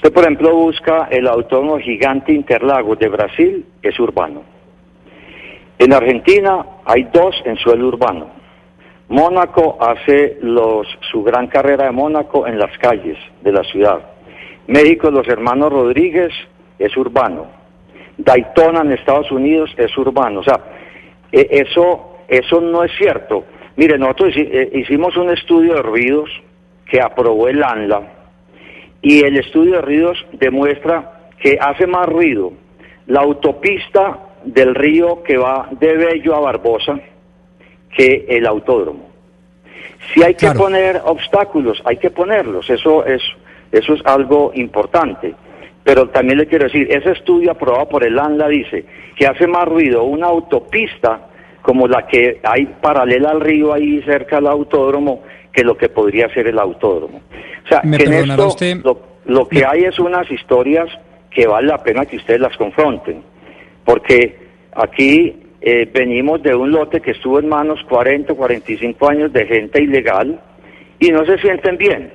Usted, por ejemplo, busca el autónomo gigante Interlagos de Brasil, es urbano. En Argentina hay dos en suelo urbano. Mónaco hace su gran carrera de Mónaco en las calles de la ciudad. México, los hermanos Rodríguez, es urbano. Daytona en Estados Unidos es urbano. O sea, eh, eso, eso no es cierto. Mire, nosotros eh, hicimos un estudio de ruidos que aprobó el ANLA y el estudio de ruidos demuestra que hace más ruido la autopista del río que va de Bello a Barbosa que el autódromo. Si hay que Claro. poner obstáculos, hay que ponerlos, eso es, eso es algo importante. Pero también le quiero decir, ese estudio aprobado por el ANLA dice que hace más ruido una autopista como la que hay paralela al río ahí cerca del autódromo que lo que podría ser el autódromo. O sea, Me que en esto usted. lo, lo que hay es unas historias que vale la pena que ustedes las confronten, porque aquí eh, venimos de un lote que estuvo en manos 40, 45 años de gente ilegal y no se sienten bien.